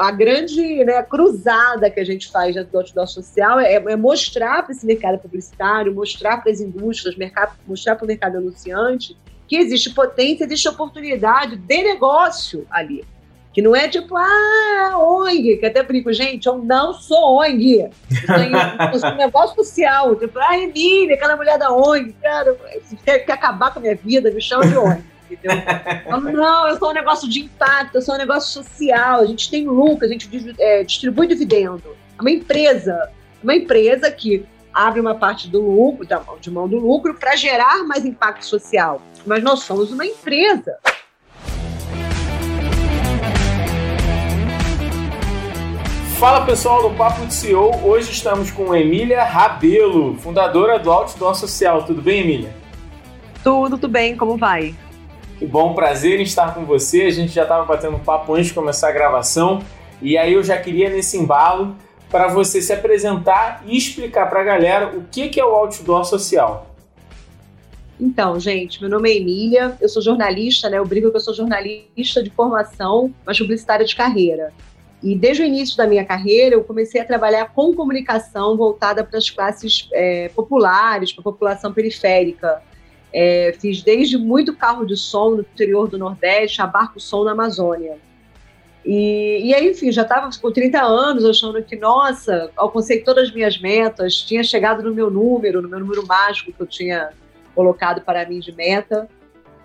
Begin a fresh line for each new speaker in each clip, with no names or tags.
a grande né, cruzada que a gente faz dentro do outdoor social é, é mostrar para esse mercado publicitário, mostrar para as indústrias, mercado, mostrar para o mercado anunciante que existe potência, existe oportunidade de negócio ali. Que não é tipo, ah, ONG, que até brinco, gente, eu não sou ONG. Eu sou, um negócio social. Tipo, ah, Emília, aquela mulher da ONG, cara, quer acabar com a minha vida, me chama de ONG. Entendeu? Eu, não, eu sou um negócio de impacto, eu sou um negócio social, a gente tem lucro, a gente é, distribui dividendo. É uma empresa, uma empresa que abre uma parte do lucro, de mão do lucro, para gerar mais impacto social. Mas nós somos uma empresa.
Fala pessoal do Papo de CEO, hoje estamos com Emília Rabelo, fundadora do Outdoor Social. Tudo bem, Emília?
Tudo, tudo bem, como vai?
Que bom, prazer em estar com você. A gente já estava batendo papo antes de começar a gravação e aí eu já queria nesse embalo para você se apresentar e explicar para a galera o que, que é o Outdoor Social.
Então, gente, meu nome é Emília, eu sou jornalista, né? Eu brigo que eu sou jornalista de formação, mas publicitária de carreira. E desde o início da minha carreira, eu comecei a trabalhar com comunicação voltada para as classes é, populares, para a população periférica. É, fiz desde muito carro de som no interior do Nordeste a barco som na Amazônia. E, e aí, enfim, já estava com 30 anos achando que, nossa, alcancei todas as minhas metas, tinha chegado no meu número, no meu número mágico que eu tinha colocado para mim de meta.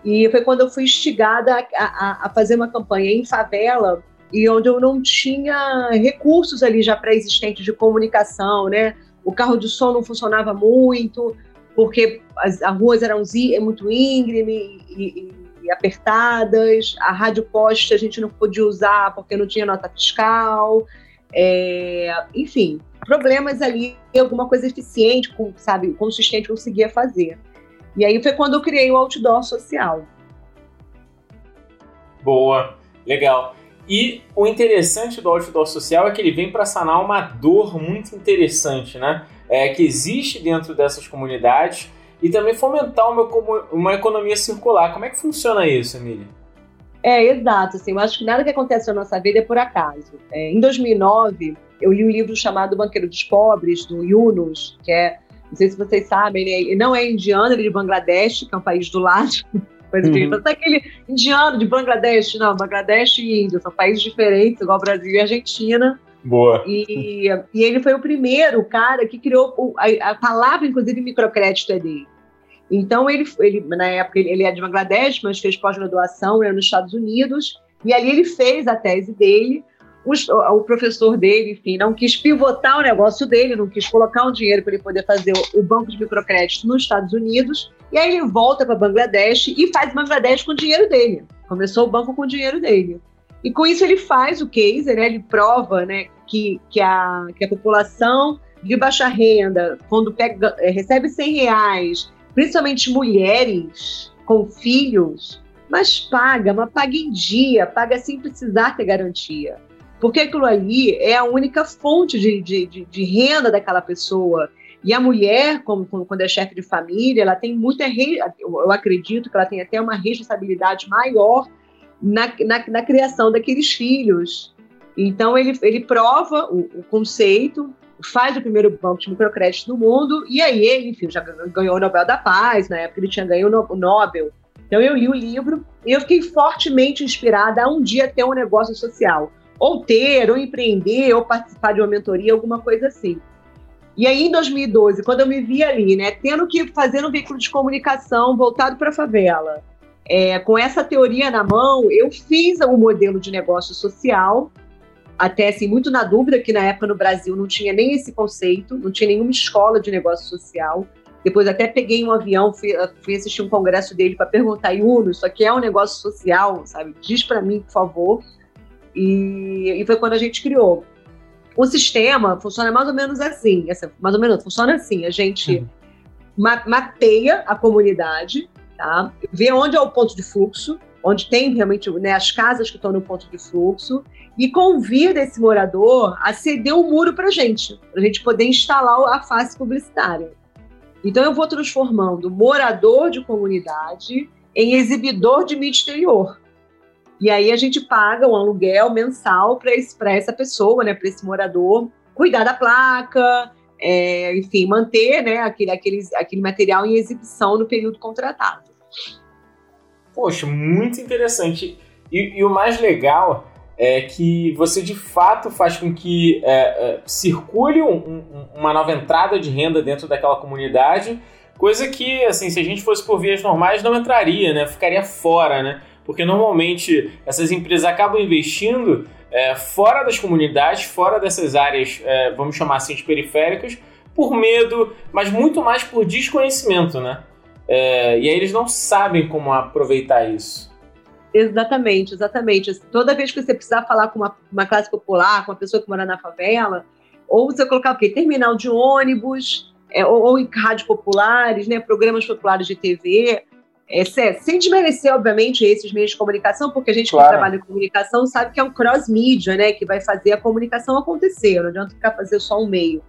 E foi quando eu fui instigada a, a, a fazer uma campanha em favela e onde eu não tinha recursos ali já pré-existentes de comunicação, né? O carro de som não funcionava muito, porque as, as ruas eram muito íngreme e, e, e, apertadas, a rádio poste a gente não podia usar porque não tinha nota fiscal, é, enfim, problemas ali, alguma coisa eficiente, com, sabe, consistente conseguia fazer. E aí foi quando eu criei o outdoor social.
Boa, legal. E o interessante do outdoor social é que ele vem para sanar uma dor muito interessante, né? É, que existe dentro dessas comunidades e também fomentar uma, uma economia circular. Como é que funciona isso, Emília?
É, exato. Assim, eu acho que nada que acontece na nossa vida é por acaso. É, em 2009, eu li um livro chamado Banqueiro dos Pobres, do Yunus, que é, não sei se vocês sabem, ele não é indiano, ele é de Bangladesh, que é um país do lado. Coisa uhum. de aquele indiano de Bangladesh, não, Bangladesh e Índia, são países diferentes, igual Brasil e Argentina.
Boa.
E, e ele foi o primeiro cara que criou a, a, palavra, inclusive, microcrédito é dele. Então, ele, ele na época, ele, ele é de Bangladesh, mas fez pós-graduação né, nos Estados Unidos, e ali ele fez a tese dele, o, o, professor dele, enfim, não quis pivotar o negócio dele, não quis colocar um dinheiro para ele poder fazer o, o, banco de microcrédito nos Estados Unidos. E aí ele volta para Bangladesh e faz Bangladesh com o dinheiro dele. Começou o banco com o dinheiro dele. E com isso ele faz o case, né? Ele prova, né, que, que, a, que a população de baixa renda, quando pega, é, recebe 100 reais, principalmente mulheres com filhos, mas paga, mas paga em dia, paga sem precisar ter garantia porque aquilo ali é a única fonte de, de, de, de renda daquela pessoa. E a mulher, como, como, quando é chefe de família, ela tem muita. Eu acredito que ela tem até uma responsabilidade maior na, na, na criação daqueles filhos. Então, ele, ele prova o, o, conceito, faz o primeiro banco de microcrédito no mundo, e aí ele, enfim, já ganhou o Nobel da Paz, na época ele tinha ganho o Nobel. Então, eu li o livro e eu fiquei fortemente inspirada a um dia ter um negócio social ou ter, ou empreender, ou participar de uma mentoria, alguma coisa assim. E aí, em 2012, quando eu me vi ali, né, tendo que fazer um veículo de comunicação voltado para a favela, é, com essa teoria na mão, eu fiz um modelo de negócio social, até assim, muito na dúvida, que na época no Brasil não tinha nem esse conceito, não tinha nenhuma escola de negócio social. Depois até peguei um avião, fui, fui assistir um congresso dele para perguntar, Yuno, isso aqui é um negócio social, sabe? Diz para mim, por favor. E, e foi quando a gente criou. O sistema funciona mais ou menos assim, mais ou menos, funciona assim, a gente uhum. ma mapeia a comunidade, tá? vê onde é o ponto de fluxo, onde tem realmente né, as casas que estão no ponto de fluxo, e convida esse morador a ceder o um muro para gente, para a gente poder instalar a face publicitária. Então eu vou transformando morador de comunidade em exibidor de mídia exterior. E aí a gente paga um aluguel mensal para essa pessoa, né, para esse morador, cuidar da placa, é, enfim, manter né, aquele, aquele, aquele material em exibição no período contratado.
Poxa, muito interessante. E, e o mais legal é que você de fato faz com que é, é, circule um, um, uma nova entrada de renda dentro daquela comunidade, coisa que, assim, se a gente fosse por vias normais, não entraria, né? Ficaria fora, né? porque normalmente essas empresas acabam investindo é, fora das comunidades, fora dessas áreas, é, vamos chamar assim, de periféricas, por medo, mas muito mais por desconhecimento, né? É, e aí eles não sabem como aproveitar isso.
Exatamente, exatamente. Toda vez que você precisar falar com uma, uma classe popular, com uma pessoa que mora na favela, ou você colocar o quê? Terminal de ônibus, é, ou, ou, em rádios populares, né, programas populares de TV, é, sem desmerecer, obviamente, esses meios de comunicação, porque a gente claro. que trabalha em comunicação sabe que é um cross-mídia, né, que vai fazer a comunicação acontecer, não adianta ficar fazer só um meio.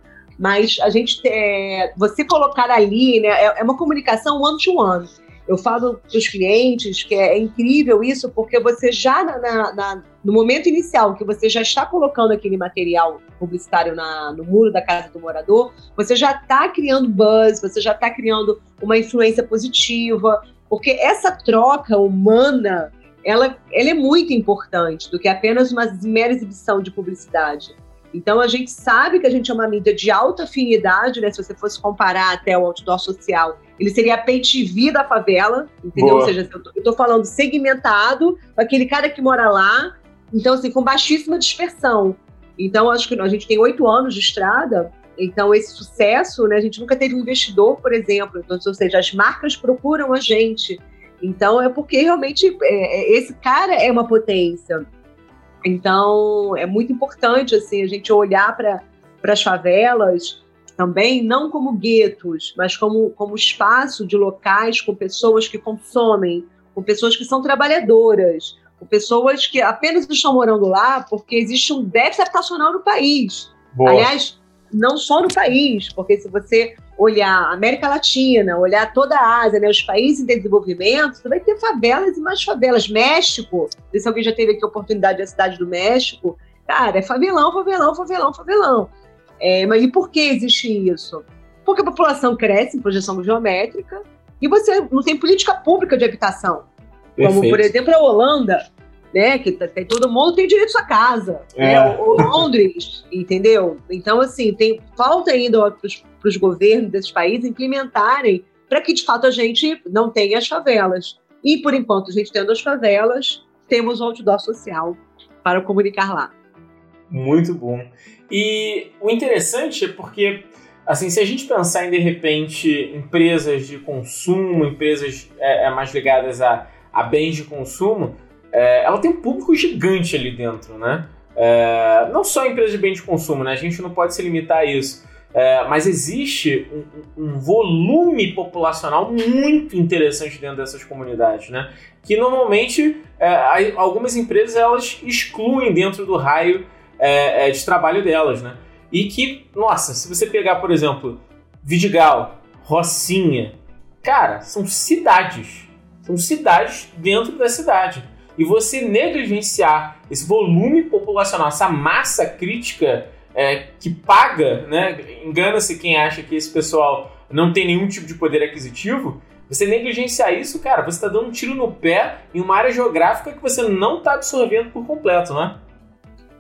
Mas a gente, é, você colocar ali, né, é, é uma comunicação one-to-one. -one. Eu falo para os clientes que é, é, incrível isso, porque você já na, na, no momento inicial que você já está colocando aquele material publicitário na, no muro da casa do morador, você já está criando buzz, você já está criando uma influência positiva, porque essa troca humana, ela, ela é muito importante do que apenas uma mera exibição de publicidade. Então a gente sabe que a gente é uma mídia de alta afinidade, né? Se você fosse comparar até o outdoor social, ele seria a pay da favela, entendeu? Boa. Ou seja, eu estou falando segmentado, aquele cara que mora lá, então assim, com baixíssima dispersão. Então acho que a gente tem oito anos de estrada, então, esse sucesso, né, a gente nunca teve um investidor, por exemplo, então, ou seja, as marcas procuram a gente. Então, é porque realmente é, é esse cara é uma potência. Então, é muito importante assim, a gente olhar para as favelas também, não como guetos, mas como, como espaço de locais com pessoas que consomem, com pessoas que são trabalhadoras, com pessoas que apenas estão morando lá porque existe um déficit habitacional no país. Boa. Aliás, não só no país, porque se você olhar a América Latina, olhar toda a Ásia, né, os países em desenvolvimento, você vai ter favelas e mais favelas. México, se alguém já teve aqui a oportunidade da cidade do México, cara, é favelão, favelão, favelão, favelão. É, mas e por que existe isso? Porque a população cresce em projeção geométrica e você não tem política pública de habitação. Perfeito. Como, por exemplo, a Holanda, né? Que tá, tem, todo mundo tem direito à sua casa. Né, é. Né? O, Londres, entendeu? Então, assim, tem falta ainda para os governos desses países implementarem para que, de fato, a gente não tenha as favelas. E, por enquanto, a gente tendo as favelas, temos o outdoor social para comunicar lá.
Muito bom. E o interessante é porque, assim, se a gente pensar em, de repente, empresas de consumo, empresas é, é mais ligadas a, a bens de consumo, é, ela tem um público gigante ali dentro, né? É, não só empresas de bem de consumo, né? A gente não pode se limitar a isso. É, mas existe um, um, volume populacional muito interessante dentro dessas comunidades, né? Que normalmente é, algumas empresas elas excluem dentro do raio é, é, de trabalho delas, né? E que, nossa, se você pegar, por exemplo, Vidigal, Rocinha, cara, são cidades. São cidades dentro da cidade e você negligenciar esse volume populacional, essa massa crítica é, que paga, né? Engana-se quem acha que esse pessoal não tem nenhum tipo de poder aquisitivo. Você negligenciar isso, cara, você está dando um tiro no pé em uma área geográfica que você não está absorvendo por completo, né?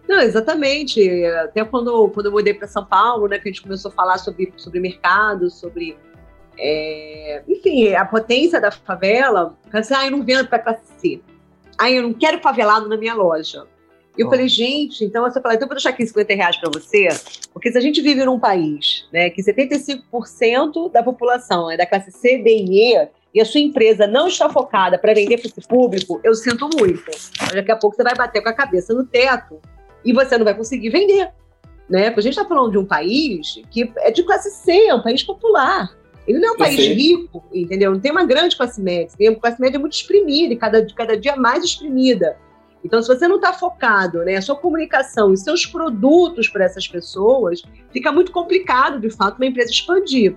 Não, exatamente. Até quando, quando eu mudei para São Paulo, né, que a gente começou a falar sobre, sobre mercado, sobre. É, enfim, a potência da favela. Assim, ah, eu não vendo para classe C. Aí eu não quero favelado na minha loja. Eu oh. falei, gente, então você fala, então eu vou deixar aqui 50 reais para você, porque se a gente vive num país né, que 75% da população é da classe C, D e E, e a sua empresa não está focada para vender para esse público, eu sinto muito. Daqui a pouco você vai bater com a cabeça no teto e você não vai conseguir vender. Né? Porque a gente está falando de um país que é de classe C, é um país popular. Ele não é um país rico, entendeu? Não tem uma grande classe média. Tem uma classe média muito exprimida e cada, cada dia mais exprimida. Então, se você não está focado, né, a sua comunicação e seus produtos para essas pessoas, fica muito complicado, de fato, uma empresa expandir.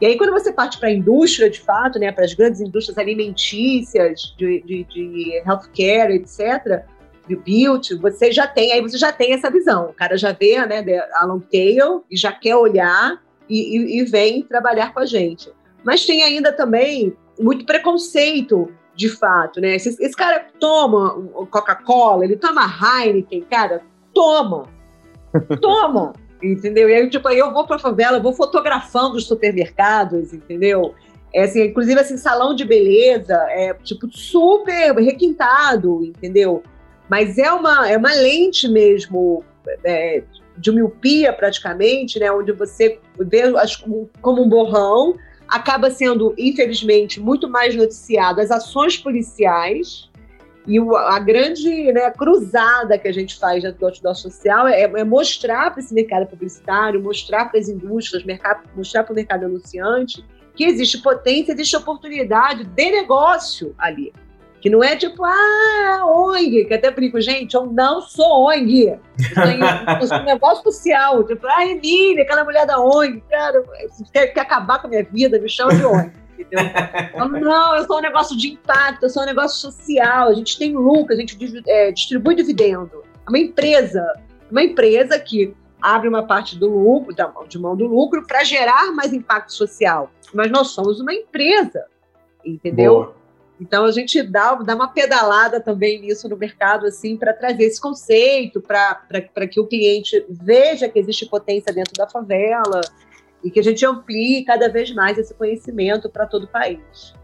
E aí, quando você parte para a indústria, de fato, né, para as grandes indústrias alimentícias, de, de, de healthcare, etc., de beauty, você já tem, aí você já tem essa visão. O cara já vê né, a long tail e já quer olhar e, e, e vem trabalhar com a gente. Mas tem ainda também muito preconceito, de fato, né? Esse, esse cara toma Coca-Cola, ele toma Heineken, cara, toma, toma. entendeu? E aí, tipo, aí eu vou pra favela, vou fotografando os supermercados, entendeu? É, assim, inclusive, assim, salão de beleza, é, tipo, super requintado, entendeu? Mas é uma, é uma lente mesmo é, de miopia, praticamente, né? Onde você vê as, como um borrão, acaba sendo, infelizmente, muito mais noticiado as ações policiais, e o, a grande né, cruzada que a gente faz dentro do outdoor social é, é mostrar para esse mercado publicitário, mostrar para as indústrias, mercado, mostrar para o mercado anunciante que existe potência, existe oportunidade de negócio ali. Que não é tipo, ah, ONG, que até brinco, gente, eu não sou ONG. Eu sou um negócio social. Tipo, ah, Emília, aquela mulher da ONG, cara, quer, quer acabar com a minha vida, me chama de ONG entendeu? não, eu sou um negócio de impacto, eu sou um negócio social, a gente tem lucro, a gente é, distribui dividendo. É uma empresa, uma empresa que abre uma parte do lucro, de mão do lucro, para gerar mais impacto social. Mas nós somos uma empresa, entendeu? Boa. Então a gente dá, dá uma pedalada também nisso no mercado, assim, para trazer esse conceito, para que o cliente veja que existe potência dentro da favela, e que a gente amplie cada vez mais esse conhecimento para todo o país.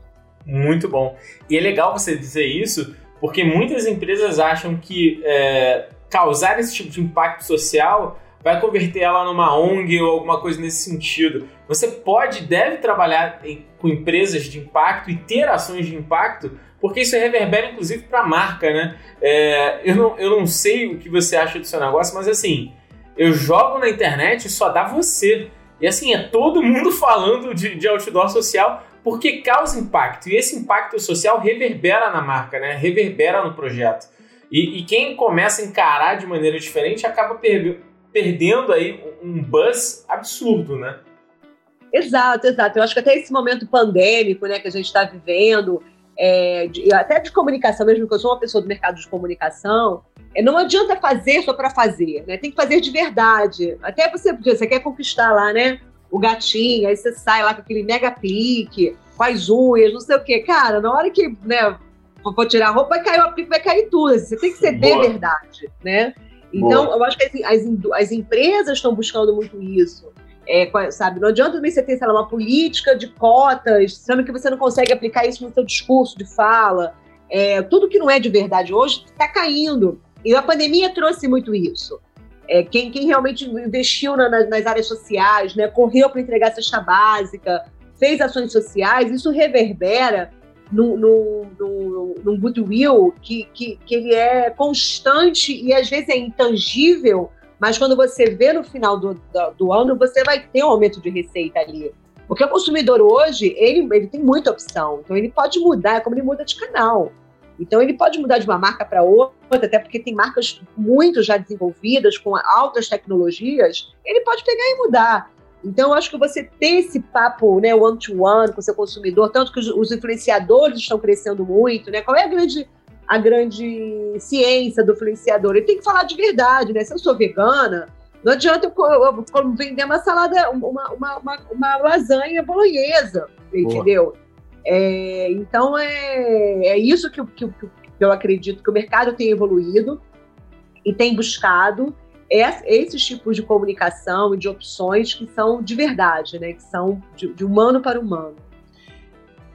Muito bom. E é legal você dizer isso, porque muitas empresas acham que é, causar esse tipo de impacto social vai converter ela numa ONG ou alguma coisa nesse sentido. Você pode, deve trabalhar em, com empresas de impacto e ter ações de impacto, porque isso reverbera inclusive para a marca, né? É, eu, não, eu não sei o que você acha do seu negócio, mas assim, eu jogo na internet e só dá você. E assim, é todo mundo falando de, de outdoor social porque causa impacto. E esse impacto social reverbera na marca, né? Reverbera no projeto. E, e quem começa a encarar de maneira diferente acaba per perdendo aí um buzz absurdo, né?
Exato, exato. Eu acho que até esse momento pandêmico né, que a gente está vivendo, é, de, até de comunicação, mesmo que eu sou uma pessoa do mercado de comunicação, é, não adianta fazer só para fazer, né? Tem que fazer de verdade. Até você, você quer conquistar lá, né? O gatinho, aí você sai lá com aquele mega clique, com as unhas, não sei o quê. Cara, na hora que, né, for tirar a roupa, vai cair vai cair tudo. Assim, você tem que ser Boa. de verdade, né? Então, Boa. eu acho que as, as, as empresas estão buscando muito isso. É, sabe, não adianta também você ter, sei lá, uma política de cotas, sendo que você não consegue aplicar isso no seu discurso de fala. É, tudo que não é de verdade hoje está caindo. E a pandemia trouxe muito isso. É, quem, quem realmente investiu na, nas áreas sociais, né, correu para entregar cesta básica, fez ações sociais, isso reverbera num, num, goodwill que, que, que ele é constante e às vezes é intangível, mas quando você vê no final do, do, do, ano, você vai ter um aumento de receita ali. Porque o consumidor hoje, ele, ele tem muita opção, então ele pode mudar, é como ele muda de canal. Então, ele pode mudar de uma marca para outra, até porque tem marcas muito já desenvolvidas, com altas tecnologias, ele pode pegar e mudar. Então, eu acho que você ter esse papo né, one-to-one com o seu consumidor, tanto que os, os, influenciadores estão crescendo muito, né? Qual é a grande, a grande ciência do influenciador? Ele tem que falar de verdade, né? Se eu sou vegana, não adianta eu, eu, eu vender uma salada, uma, uma, uma, uma lasanha bolonhesa, entendeu? É, então, é, é isso que, que, que, eu acredito que o mercado tem evoluído e tem buscado esses tipos de comunicação e de opções que são de verdade, né? que são de, de humano para humano.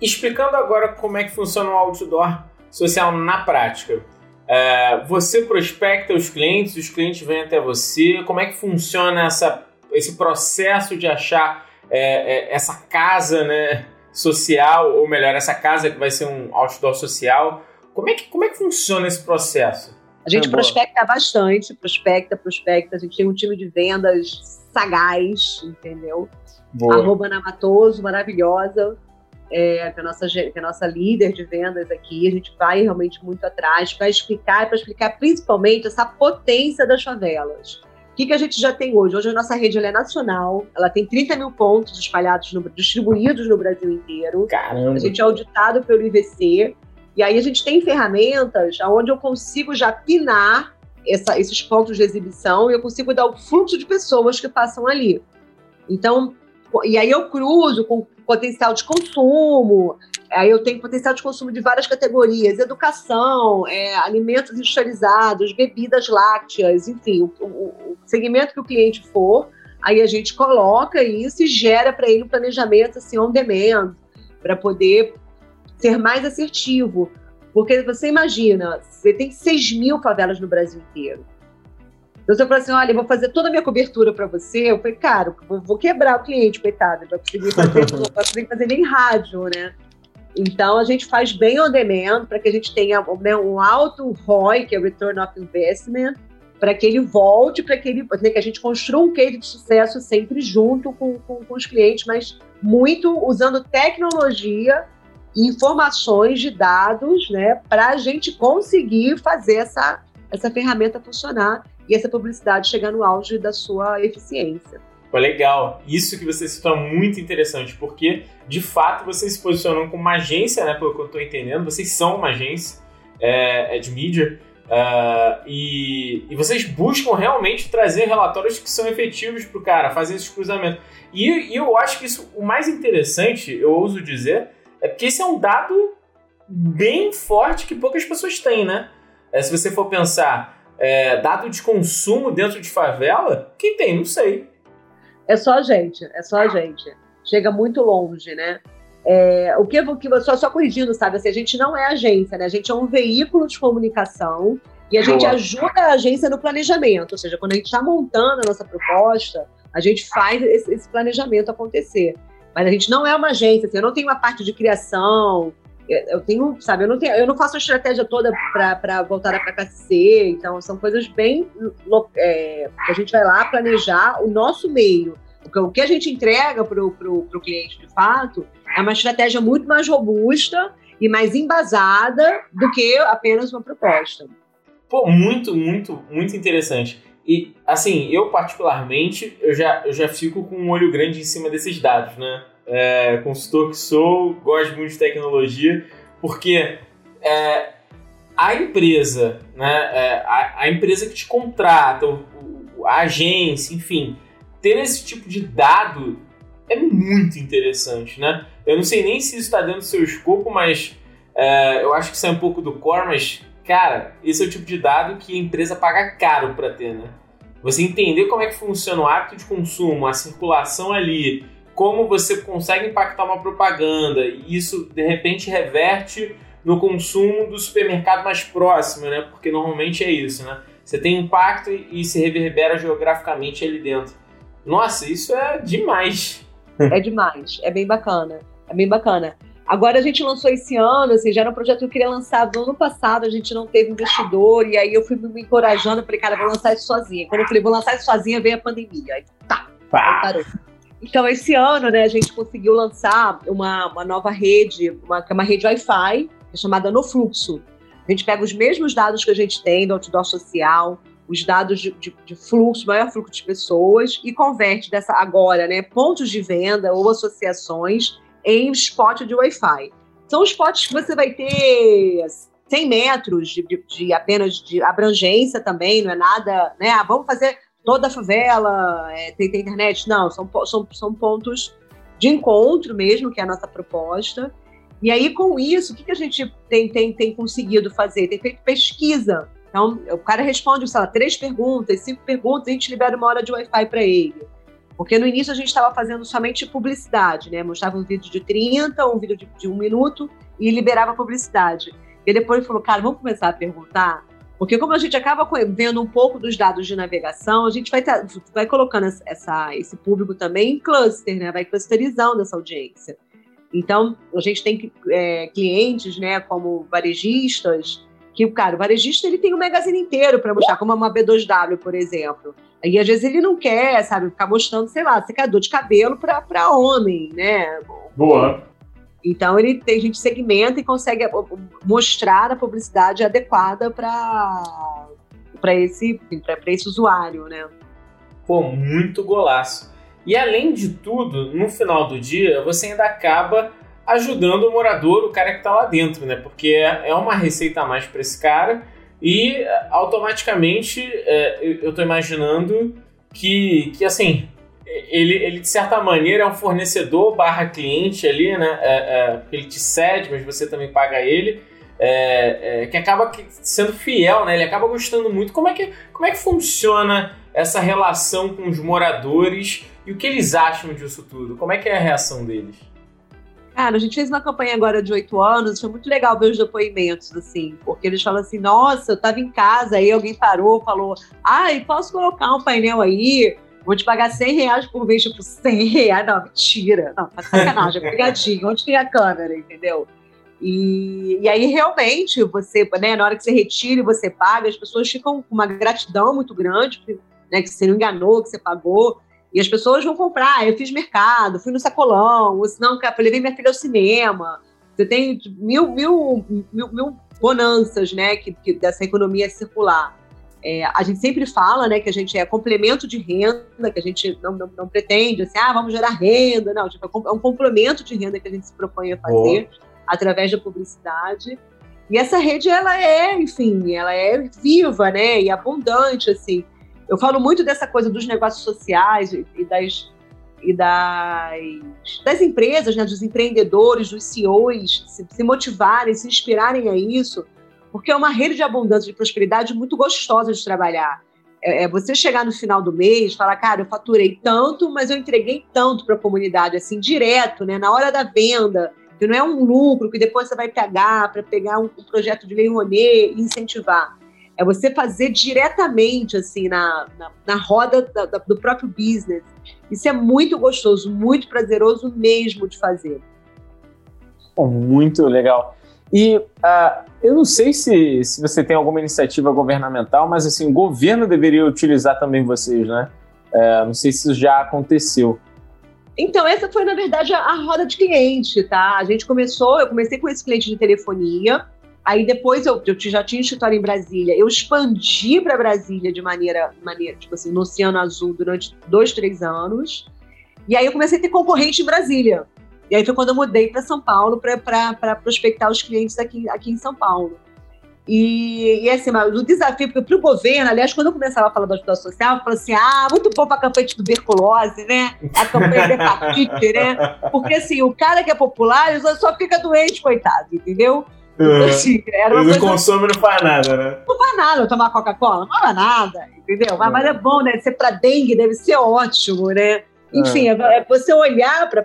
Explicando agora como é que funciona o outdoor social na prática. É, você prospecta os clientes, os clientes vêm até você. Como é que funciona essa, esse processo de achar é, é, essa casa, né? social, ou melhor, essa casa que vai ser um outdoor social. Como é que, como é que funciona esse processo?
A gente é prospecta bastante, prospecta, prospecta. A gente tem um time de vendas sagaz, entendeu? Boa. Arroba Namatoso, maravilhosa, é, que, é a nossa, que é a nossa líder de vendas aqui. A gente vai realmente muito atrás para explicar, para explicar principalmente essa potência das favelas. O que, que a gente já tem hoje? Hoje a nossa rede é nacional, ela tem 30 mil pontos espalhados, no, distribuídos no Brasil inteiro.
Caramba!
A gente é auditado pelo IVC. E aí a gente tem ferramentas onde eu consigo já pinar essa, esses pontos de exibição e eu consigo dar o fluxo de pessoas que passam ali. Então, e aí eu cruzo com potencial de consumo, aí eu tenho potencial de consumo de várias categorias, educação, é, alimentos industrializados, bebidas lácteas, enfim, o, o, segmento que o cliente for, aí a gente coloca isso e gera para ele um planejamento assim on demand, para poder ser mais assertivo. Porque você imagina, você tem 6 mil favelas no Brasil inteiro. Então você fala assim, olha, eu vou fazer toda a minha cobertura para você. Eu falei, cara, vou, vou, quebrar o cliente, coitado, para conseguir fazer, conseguir fazer nem rádio, né? Então a gente faz bem on demand para que a gente tenha né, um alto ROI, que é Return of Investment, para que ele volte, para que ele né, que a gente construa um case de sucesso sempre junto com, com, com os clientes, mas muito usando tecnologia informações de dados, né, para a gente conseguir fazer essa, essa ferramenta funcionar e essa publicidade chegar no auge da sua eficiência.
Pô, legal. Isso que você citou é muito interessante, porque de fato vocês se posicionam como uma agência, né? Pelo que eu estou entendendo, vocês são uma agência é, é de mídia. Uh, e, e, vocês buscam realmente trazer relatórios que são efetivos para o cara, fazer esses cruzamentos. E, e, eu acho que isso, o mais interessante, eu ouso dizer, é porque esse é um dado bem forte que poucas pessoas têm, né? É, se você for pensar, é, dado de consumo dentro de favela? Quem tem? Não sei.
É só a gente, é só a gente. Chega muito longe, né? É, o que, que só, só corrigindo, sabe? Assim, a gente não é agência, né? A gente é um veículo de comunicação e a Boa. gente ajuda a agência no planejamento. Ou seja, quando a gente está montando a nossa proposta, a gente faz esse, esse, planejamento acontecer. Mas a gente não é uma agência, assim, eu não tenho uma parte de criação, eu tenho, sabe, eu não, tenho, eu não faço a estratégia toda para voltar para KC, então são coisas bem é, que a gente vai lá planejar o nosso meio. O que a gente entrega para o cliente de fato é uma estratégia muito mais robusta e mais embasada do que apenas uma proposta.
Pô, muito, muito, muito interessante. E, assim, eu particularmente, eu já, eu já fico com um olho grande em cima desses dados, né? é, consultor que sou, gosto muito de tecnologia, porque é, a empresa, né, é, a, a, empresa que te contrata, o, a agência, enfim, ter esse tipo de dado é muito interessante, né? Eu não sei nem se isso está dentro do seu escopo, mas é, eu acho que isso é um pouco do core, mas, cara, esse é o tipo de dado que a empresa paga caro para ter, né? Você entender como é que funciona o hábito de consumo, a circulação ali, como você consegue impactar uma propaganda e isso de repente reverte no consumo do supermercado mais próximo, né? Porque normalmente é isso, né? Você tem impacto e se reverbera geograficamente ali dentro. Nossa, isso é demais.
É demais, é bem bacana, é bem bacana. Agora a gente lançou esse ano, assim, já era um projeto que eu queria lançar no ano passado, a gente não teve investidor, e aí eu fui me encorajando, falei, cara, vou lançar isso sozinha. Quando eu falei, vou lançar isso sozinha, veio a pandemia. Aí tá, aí parou. Então, esse ano, né, a gente conseguiu lançar uma, uma nova rede, uma, é uma rede Wi-Fi, é chamada No Fluxo. A gente pega os mesmos dados que a gente tem do outdoor social, os dados de, de, de, fluxo, maior fluxo de pessoas, e converte dessa agora, né, pontos de venda ou associações em spot de Wi-Fi. São spots que você vai ter 100 metros de, de, de, apenas de abrangência também, não é nada, né? Ah, vamos fazer toda a favela é, tem, tem, internet. Não, são, são, são pontos de encontro mesmo, que é a nossa proposta. E aí, com isso, o que, que a gente tem, tem, tem conseguido fazer? Tem feito pesquisa. Então, o cara responde, sei lá, três perguntas, cinco perguntas, a gente libera uma hora de Wi-Fi para ele. Porque no início a gente estava fazendo somente publicidade, né? Mostrava um vídeo de 30, um vídeo de, de um minuto e liberava publicidade. E depois falou, cara, vamos começar a perguntar porque como a gente acaba vendo um pouco dos dados de navegação, a gente vai, ter, vai colocando essa, esse público também em cluster, né? Vai clusterizando essa audiência. Então, a gente tem é, clientes, né, como varejistas, que, cara, o varejista ele tem um magazine inteiro para mostrar, como uma B2W, por exemplo. E às vezes ele não quer, sabe, ficar mostrando, sei lá, secador de cabelo para homem, né?
Boa.
Então ele tem, a gente segmenta e consegue mostrar a publicidade adequada para para esse para esse usuário, né?
Pô, muito golaço. E além de tudo, no final do dia, você ainda acaba ajudando o morador, o cara que está lá dentro, né? Porque é, é uma receita a mais para esse cara e é, automaticamente é, eu estou imaginando que, que assim, ele, ele de certa maneira é um fornecedor barra cliente ali, né? É, é, ele te cede, mas você também paga ele. É, é, que acaba sendo fiel, né? Ele acaba gostando muito. Como é que, como é que funciona essa relação com os moradores e o que eles acham disso tudo? Como é que é a reação deles?
Cara, a gente fez uma campanha agora de oito anos, foi muito legal ver os depoimentos, assim, porque eles falam assim, nossa, eu tava em casa, aí alguém parou, falou, ai, posso colocar um painel aí? Vou te pagar 100 reais por mês, tipo, 100 reais? Não, mentira. Não, tá sacanagem, é pegadinho. Onde tem a câmera, entendeu? E, e aí, realmente, você, né, na hora que você retira e você paga, as pessoas ficam com uma gratidão muito grande, né, que você não enganou, que você pagou. E as pessoas vão comprar. Eu fiz mercado, fui no sacolão, ou senão, levei minha filha ao cinema. Você tem mil, mil, mil, mil bonanças, né, que, que dessa economia circular. É, a gente sempre fala, né, que a gente é complemento de renda, que a gente não, não, não pretende, assim, ah, vamos gerar renda. Não, tipo, é um complemento de renda que a gente se propõe a fazer através da publicidade. E essa rede, ela é, enfim, ela é viva, né, e abundante, assim. Eu falo muito dessa coisa dos negócios sociais e das, e das, das empresas, né, dos empreendedores, dos CEOs, se, se motivarem, se inspirarem a isso, porque é uma rede de abundância, de prosperidade muito gostosa de trabalhar. É, é você chegar no final do mês, falar, cara, eu faturei tanto, mas eu entreguei tanto para a comunidade, assim, direto, né, na hora da venda que não é um lucro que depois você vai pegar para pegar um, um, projeto de lei Rouanet e incentivar. É você fazer diretamente, assim, na, na, na roda da, da, do próprio business. Isso é muito gostoso, muito prazeroso mesmo de fazer.
Muito legal. E uh, eu não sei se, se você tem alguma iniciativa governamental, mas assim, o governo deveria utilizar também vocês, né? Uh, não sei se isso já aconteceu.
Então, essa foi, na verdade, a, a roda de cliente, tá? A gente começou, eu comecei com esse cliente de telefonia, aí depois eu, eu já tinha escritório em Brasília, eu expandi para Brasília de maneira, maneira, tipo assim, no Oceano Azul durante dois, três anos, e aí eu comecei a ter concorrente em Brasília. E aí foi quando eu mudei para São Paulo para prospectar os clientes aqui, aqui em São Paulo. E, e assim, o desafio, porque para o governo, aliás, quando eu começava a falar da ajuda social, eu falava assim: ah, muito bom para a campanha de tuberculose, né? A campanha de hepatite, né? Porque assim, o cara que é popular só fica doente, coitado, entendeu?
Então, assim, era Ele não consome não faz nada, né?
Não faz nada tomar Coca-Cola, não faz nada, entendeu? Mas, mas é bom, né? Ser para dengue deve ser ótimo, né? Enfim, é. é você olhar para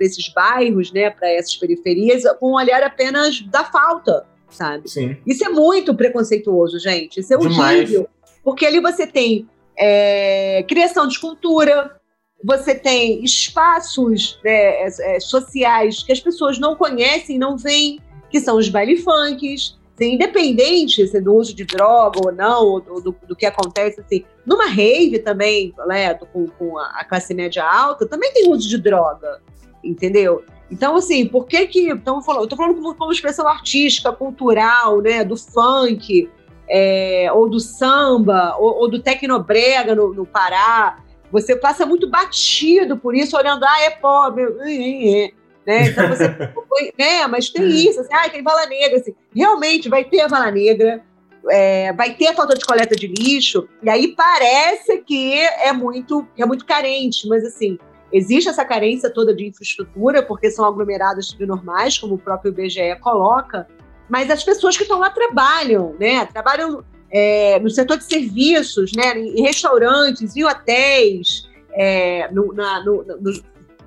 esses bairros, né, para essas periferias, com um olhar apenas da falta sabe? Sim. Isso é muito preconceituoso, gente. Isso é horrível. Porque ali você tem é, criação de escultura, você tem espaços né, é, é, sociais que as pessoas não conhecem, não veem, que são os baile funks, assim, independente se do uso de droga ou não, ou do, do, que acontece, assim, numa rave também, né, com, com a classe média alta, também tem uso de droga, entendeu? Então, assim, por que que... Então, eu estou falando como, como, expressão artística, cultural, né, do funk, é, ou do samba, ou, ou do tecnobrega no, no, Pará. Você passa muito batido por isso, olhando, ah, é pobre, é, né? Então você, né? Mas tem isso, assim, ah, tem vala negra, assim. Realmente vai ter a vala negra, é, vai ter a falta de coleta de lixo, e aí parece que é muito, é muito carente, mas assim, Existe essa carência toda de infraestrutura, porque são aglomerados subnormais, como o próprio IBGE coloca, mas as pessoas que estão lá trabalham, né? Trabalham é, no setor de serviços, né? em restaurantes, em hotéis, é, no, na, no, no,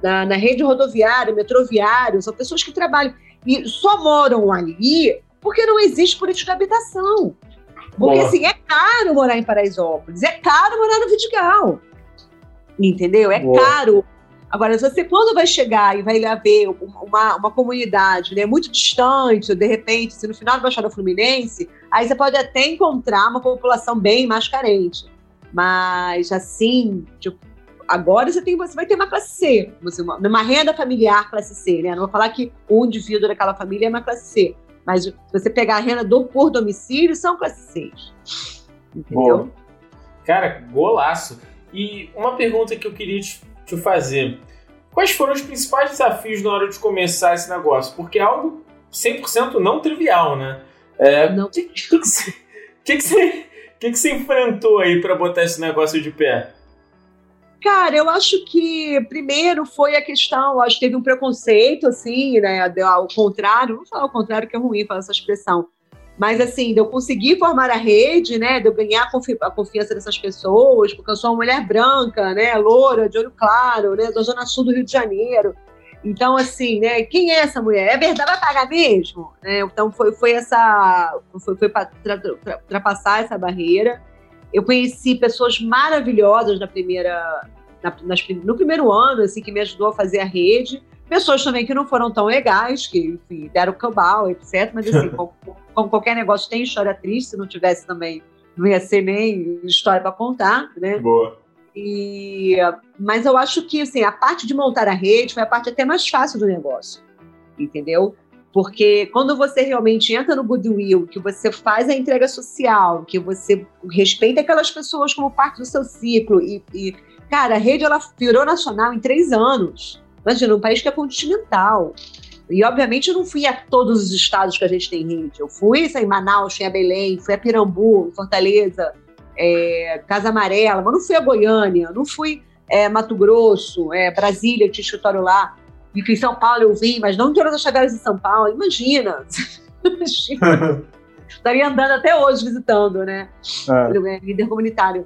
na, na, rede rodoviária, metroviária, são pessoas que trabalham e só moram ali porque não existe política de habitação. Porque, Boa. assim, é caro morar em Paraisópolis, é caro morar no Vidigal, entendeu? É Boa. caro Agora, você quando vai chegar e vai lá ver uma, uma comunidade né, muito distante, de repente, se no final da Baixada Fluminense, aí você pode até encontrar uma população bem mais carente. Mas, assim, tipo, agora você, tem, você vai ter uma classe C, você, uma, uma renda familiar classe C, né? Não vou falar que o indivíduo daquela família é uma classe C, mas se você pegar a renda do, por domicílio, são classe C. Entendeu?
Cara, golaço. E uma pergunta que eu queria te, te fazer: quais foram os principais desafios na hora de começar esse negócio? Porque é algo 100% não trivial, né? É, não. O que, que, que, você, que, que, você, que, que você enfrentou aí para botar esse negócio de pé?
Cara, eu acho que primeiro foi a questão, acho que teve um preconceito, assim, né? Ao contrário, não falar o contrário que é ruim falar essa expressão, mas assim, de eu conseguir formar a rede, né? De eu ganhar a, confi a confiança dessas pessoas, porque eu sou uma mulher branca, né? Loura, de olho claro, né? Da Zona Sul do Rio de Janeiro. Então, assim, né? Quem é essa mulher? É verdade, vai pagar mesmo? É, então, foi, foi essa. Foi, foi para ultrapassar essa barreira. Eu conheci pessoas maravilhosas na primeira, na, nas, no primeiro ano, assim, que me ajudou a fazer a rede. Pessoas também que não foram tão legais, que, enfim, deram cambal, etc. Mas, assim, como, como, qualquer negócio tem história triste, se não tivesse também, não ia ser nem história para contar, né?
Boa.
E, mas eu acho que, assim, a parte de montar a rede foi a parte até mais fácil do negócio, entendeu? Porque quando você realmente entra no Goodwill, que você faz a entrega social, que você respeita aquelas pessoas como parte do seu ciclo, e, e cara, a rede ela virou nacional em três anos. Imagina, um país que é continental. E, obviamente, eu não fui a todos os estados que a gente tem rede. Eu fui em Manaus, fui a Belém, fui a Pirambu, Fortaleza, é, Casa Amarela, mas não fui a Goiânia, não fui é, Mato Grosso, é, Brasília, tinha escritório lá. E em São Paulo eu vim, mas não em todas as chaveras em São Paulo. Imagina! Estaria andando até hoje visitando, né? É. é. Líder comunitário.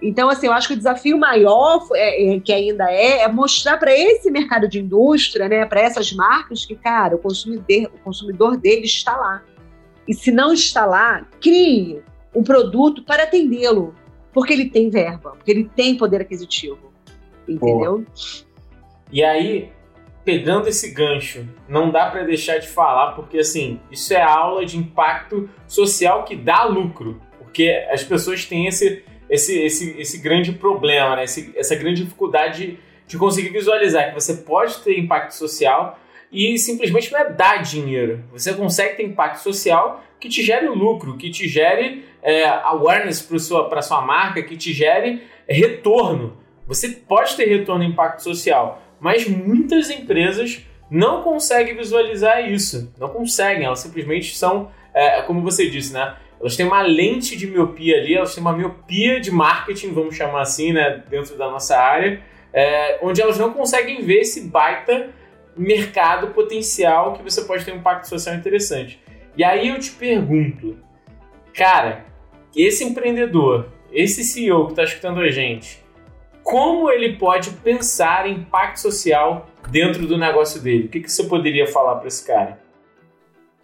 Então, assim, eu acho que o desafio maior, é, é, que ainda é, é mostrar para esse mercado de indústria, né, para essas marcas, que, cara, o consumidor, o consumidor dele está lá. E se não está lá, crie um produto para atendê-lo, porque ele tem verba, porque ele tem poder aquisitivo. Entendeu? Boa.
E aí, pegando esse gancho, não dá para deixar de falar, porque assim, isso é aula de impacto social que dá lucro, porque as pessoas têm esse, esse, esse, esse grande problema, né? Esse, essa grande dificuldade de conseguir visualizar que você pode ter impacto social e simplesmente não é dar dinheiro. Você consegue ter impacto social que te gere lucro, que te gere é, awareness para sua, sua marca, que te gere retorno. Você pode ter retorno e impacto social mas muitas empresas não conseguem visualizar isso, não conseguem, elas simplesmente são, é, como você disse, né? Elas têm uma lente de miopia ali, elas têm uma miopia de marketing, vamos chamar assim, né, dentro da nossa área, é, onde elas não conseguem ver esse baita mercado potencial que você pode ter um impacto social interessante. E aí eu te pergunto, cara, esse empreendedor, esse CEO que está escutando a gente, como ele pode pensar em impacto social dentro do negócio dele? O que, que você poderia falar para esse cara?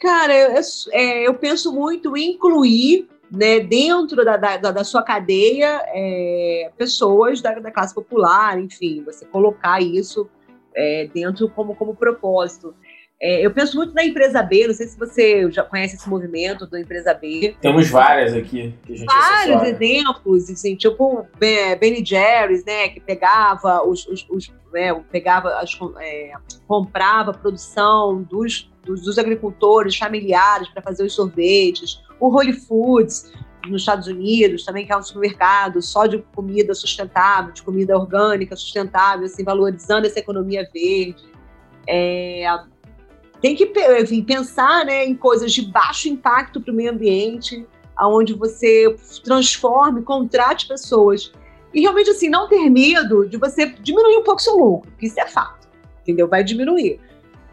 Cara, eu, é, eu, penso muito em incluir né, dentro da, da, da sua cadeia é, pessoas da, da, classe popular, enfim, você colocar isso é, dentro como, como propósito. É, eu penso muito na empresa B, não sei se você já conhece esse movimento do empresa B.
Temos várias aqui. Que a gente
Vários exemplos, assim, tipo Ben Jerry's, né, que pegava os, os, os né, pegava as, é, comprava a produção dos, dos, dos agricultores familiares para fazer os sorvetes. O Holy Foods, nos Estados Unidos, também que é um supermercado só de comida sustentável, de comida orgânica sustentável, assim, valorizando essa economia verde. É, tem que enfim, pensar né, em coisas de baixo impacto para o meio ambiente, aonde você transforme, contrate pessoas. E realmente, assim, não ter medo de você diminuir um pouco seu lucro, porque isso é fato, entendeu? Vai diminuir.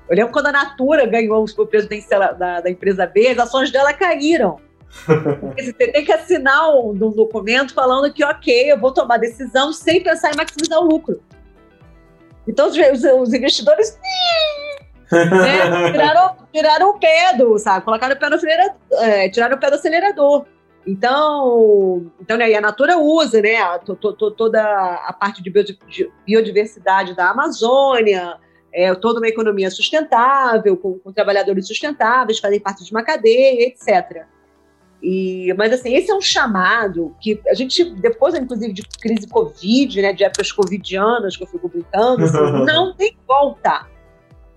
Eu lembro quando a Natura ganhou o presidente da, da, empresa B, as ações dela caíram. Você tem que assinar um, um, documento falando que, ok, eu vou tomar decisão sem pensar em maximizar o lucro. Então, os, os investidores né? tiraram, tiraram o pé do, sabe? Colocaram o pé no acelerador, é, tiraram o pé do acelerador. Então, então né, a Natura usa né, a, to, to, toda a parte de biodiversidade da Amazônia, é, toda uma economia sustentável, com, com, trabalhadores sustentáveis, fazem parte de uma cadeia, etc. E, mas assim, esse é um chamado que a gente, depois, inclusive, de crise Covid, né, de épocas covidianas que eu fico brincando, assim, não tem volta.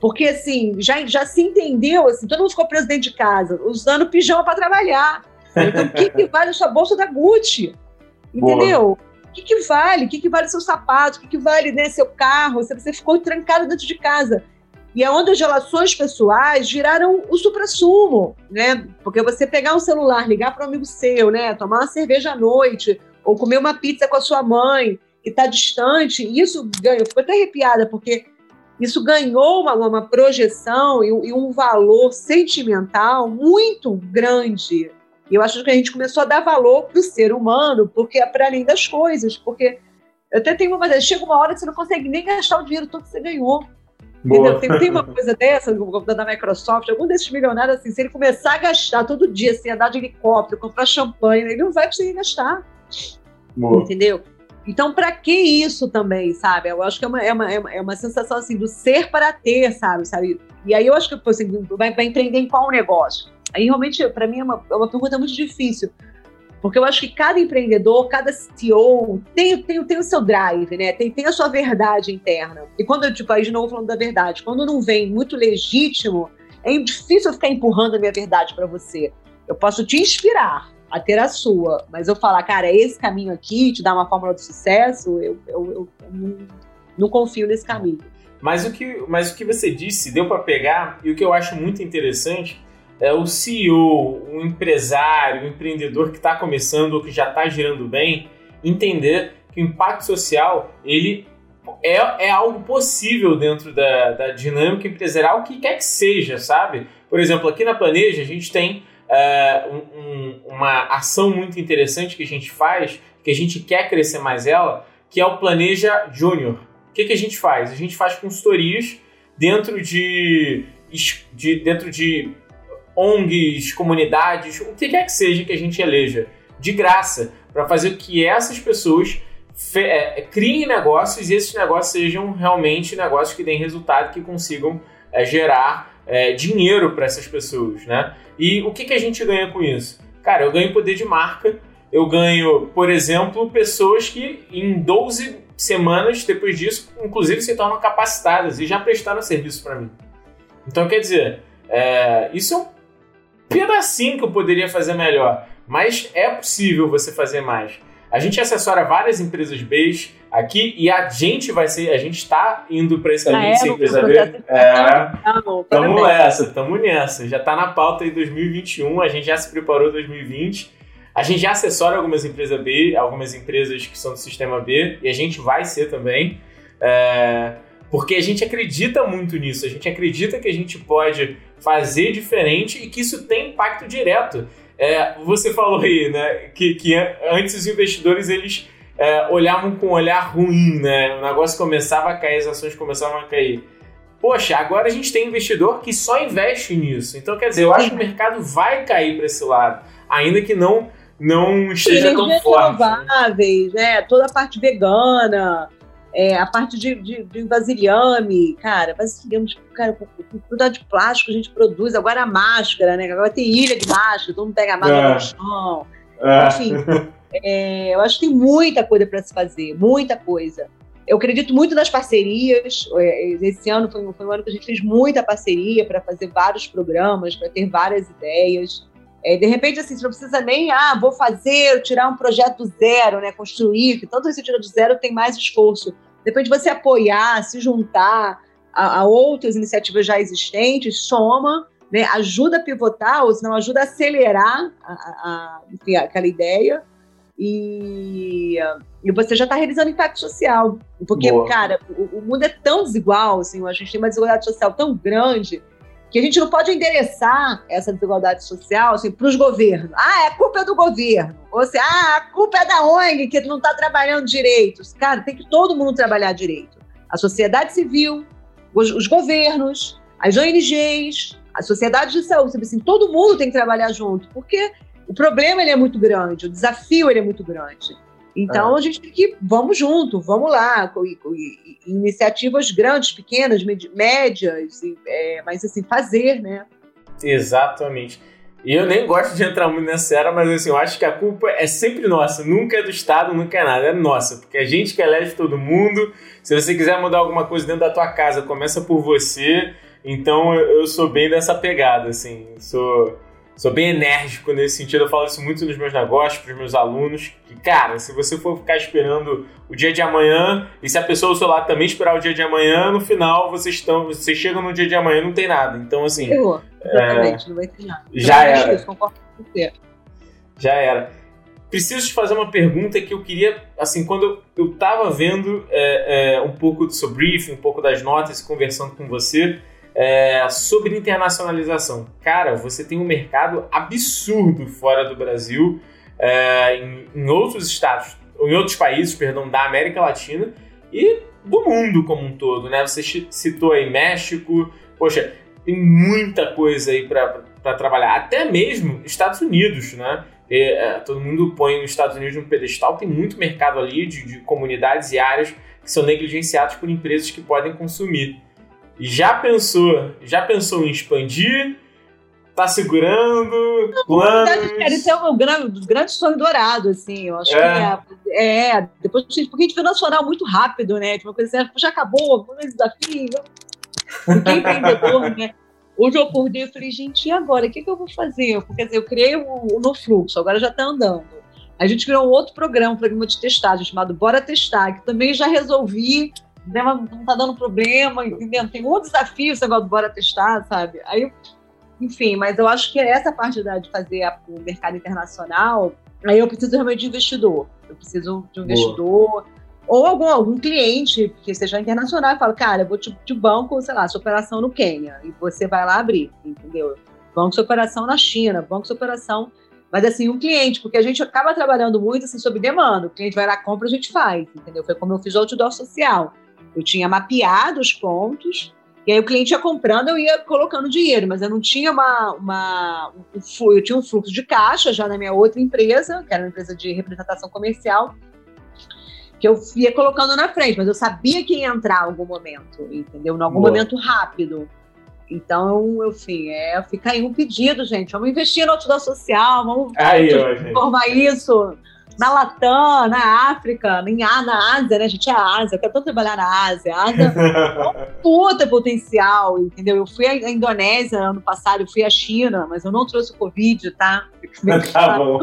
Porque, assim, já, já se entendeu, assim, todo mundo ficou preso dentro de casa, usando pijama para trabalhar. Então, o que, que vale a sua bolsa da Gucci? Entendeu? O que, que vale? O que, que vale seu sapato? O que, que vale né, seu carro? Se você ficou trancado dentro de casa. E é onde as relações pessoais viraram o supra-sumo, né? Porque você pegar um celular, ligar para um amigo seu, né? Tomar uma cerveja à noite, ou comer uma pizza com a sua mãe, que está distante, isso ganha. Eu fico até arrepiada, porque isso ganhou uma, uma projeção e, e um valor sentimental muito grande. E eu acho que a gente começou a dar valor para o ser humano, porque é para além das coisas, porque eu até tenho uma chega uma hora que você não consegue nem gastar o dinheiro todo que você ganhou. Tem, tem, uma coisa dessa, da Microsoft, algum desses milionários, assim, se ele começar a gastar todo dia, assim, andar de helicóptero, comprar champanhe, ele não vai conseguir gastar. Boa. Entendeu? Então, para que isso também, sabe? Eu acho que é uma, é, uma, é uma sensação assim do ser para ter, sabe? sabe? E aí eu acho que assim, vai, vai empreender em qual negócio? Aí realmente, para mim, é uma, é uma pergunta muito difícil. Porque eu acho que cada empreendedor, cada CEO tem, tem, tem o seu drive, né? Tem, tem a sua verdade interna. E quando, tipo, aí de novo falando da verdade, quando não vem muito legítimo, é difícil eu ficar empurrando a minha verdade para você. Eu posso te inspirar a ter a sua, mas eu falar, cara, é esse caminho aqui, te dar uma fórmula do sucesso, eu, eu, eu não, não confio nesse caminho.
Mas o que, mas o que você disse deu para pegar, e o que eu acho muito interessante é, o CEO, o empresário, o empreendedor que está começando ou que já está girando bem, entender que o impacto social ele é, é algo possível dentro da, da dinâmica empresarial, o que quer que seja, sabe? Por exemplo, aqui na Planeja a gente tem uh, um, uma ação muito interessante que a gente faz, que a gente quer crescer mais ela, que é o Planeja Júnior. O que, que a gente faz? A gente faz consultorias dentro de, de dentro de ONGs, comunidades, o que quer que seja que a gente eleja, de graça, para fazer que essas pessoas é, criem negócios e esses negócios sejam realmente negócios que deem resultado, que consigam é, gerar é, dinheiro para essas pessoas, né? E o que, que a gente ganha com isso? Cara, eu ganho poder de marca, eu ganho, por exemplo, pessoas que em 12 semanas depois disso, inclusive, se tornam capacitadas e já prestaram serviço para mim. Então, quer dizer, é, isso é um pedacinho que eu poderia fazer melhor, mas é possível você fazer mais. A gente assessora várias empresas B aqui e a gente vai ser, a gente está indo para esse caminho ah, de ser empresa B. É, estamos nessa, estamos nessa. Já está na pauta em 2021, a gente já se preparou 2020. A gente já assessora algumas empresas B, algumas empresas que são do sistema B, e a gente vai ser também. É, porque a gente acredita muito nisso, a gente acredita que a gente pode fazer diferente e que isso tem impacto direto. É, você falou aí, né, que, que antes os investidores eles é, olhavam com um olhar ruim, né? O negócio começava a cair, as ações começavam a cair. Poxa, agora a gente tem investidor que só investe nisso. Então, quer dizer, eu acho que o mercado vai cair para esse lado, ainda que não não esteja tão forte.
renováveis, né? Toda a parte vegana, é, a parte de, de, de vasilhame, cara, vasilhame, cara, com, com de plástico a gente produz, agora a máscara, né? Agora tem ilha de máscara, todo mundo pega a máscara é. no chão. É. Enfim, é, eu acho que tem muita coisa para se fazer, muita coisa. Eu acredito muito nas parcerias. É, esse ano foi, foi um ano que a gente fez muita parceria para fazer vários programas, para ter várias ideias. É, de repente, assim, você não precisa nem, ah, vou fazer, tirar um projeto do zero, né, construir, que tanto esse tira do zero tem mais esforço. Depois de você apoiar, se juntar a, a outras iniciativas já existentes, soma, né, ajuda a pivotar, ou senão ajuda a acelerar a, a, enfim, aquela ideia. E, e você já está realizando impacto social. Porque, Boa. cara, o, o, mundo é tão desigual, assim, a gente tem uma desigualdade social tão grande que a gente não pode endereçar essa desigualdade social assim, para os governos. Ah, é culpa é do governo. Ou seja, ah, a culpa é da ONG que não está trabalhando direito. Cara, tem que todo mundo trabalhar direito. A sociedade civil, os, os governos, as ONGs, a sociedade de saúde, assim, todo mundo tem que trabalhar junto, porque o problema ele é muito grande, o desafio ele é muito grande. Então é. a gente tem que vamos junto, vamos lá, iniciativas grandes, pequenas, médias, é, mas assim fazer, né?
Exatamente. E eu nem gosto de entrar muito nessa era, mas assim, eu acho que a culpa é sempre nossa, nunca é do Estado, nunca é nada, é nossa, porque a gente que elege todo mundo. Se você quiser mudar alguma coisa dentro da tua casa, começa por você. Então eu sou bem dessa pegada, assim, sou sou bem enérgico nesse sentido. Eu falo isso muito nos meus negócios, para os meus alunos. Que, cara, se você for ficar esperando o dia de amanhã, e se a pessoa do seu lado também esperar o dia de amanhã, no final vocês estão. Vocês chegam no dia de amanhã e não tem nada. Então, assim.
Eu, exatamente, é, não vai ter nada.
Já era. Isso, concordo com você. Já era. Preciso te fazer uma pergunta que eu queria, assim, quando eu estava vendo é, é, um pouco do seu briefing, um pouco das notas conversando com você, é, sobre internacionalização. Cara, você tem um mercado absurdo fora do Brasil, é, em, em, outros estados, em outros países, perdão, da América Latina e do mundo como um todo, né? Você citou aí México, poxa, tem muita coisa aí para trabalhar, até mesmo Estados Unidos, né? E, é, todo mundo põe os Estados Unidos no pedestal, tem muito mercado ali de, de comunidades e áreas que são negligenciados por empresas que podem consumir. Já pensou? Já pensou em expandir? Tá segurando? planos?
Cara, isso é um grande, dos grandes sonhos dourados, assim. Eu acho é. que é, é. Depois, porque a gente foi nacional muito rápido, né? Tipo, uma coisa assim, já acabou, vamos desafio. Fiquei empreendedor, né? Hoje eu acordei e falei, gente, e agora? O que, que eu vou fazer? Porque assim, eu criei o, o No Fluxo, agora já está andando. A gente criou um outro programa, um programa de testagem chamado Bora Testar, que também já resolvi né, não tá dando problema, entendeu? Tem um desafio esse negócio do bora testar, sabe? Aí, enfim, mas eu acho que essa parte da, de fazer a, o mercado internacional, aí eu preciso realmente de investidor. Eu preciso de um investidor. Boa. Ou algum, algum cliente que seja internacional e fala, cara, eu vou te, te banco, sei lá, sua operação no Quênia, e você vai lá abrir, entendeu? Banco sua operação na China, banco sua operação mas assim, um cliente, porque a gente acaba trabalhando muito assim sob demanda. O cliente vai lá, compra, a gente faz, entendeu? Foi como eu fiz o outdoor social. Eu tinha mapeado os pontos, e aí o cliente ia comprando, eu ia colocando dinheiro, mas eu não tinha uma. uma um, eu tinha um fluxo de caixa já na minha outra empresa, que era uma empresa de representação comercial, que eu ia colocando na frente, mas eu sabia que ia entrar em algum momento, entendeu? Em algum Boa. momento rápido. Então, enfim, é, fica aí um pedido, gente. Vamos investir no outdoor social, vamos
aí,
transformar isso na Latam, na África, em, na Ásia, né? A gente é Ásia, eu quero tanto trabalhar na Ásia. A Ásia é um puta potencial, entendeu? Eu fui à Indonésia ano passado, eu fui à China, mas eu não trouxe o Covid, tá?
Tá bom.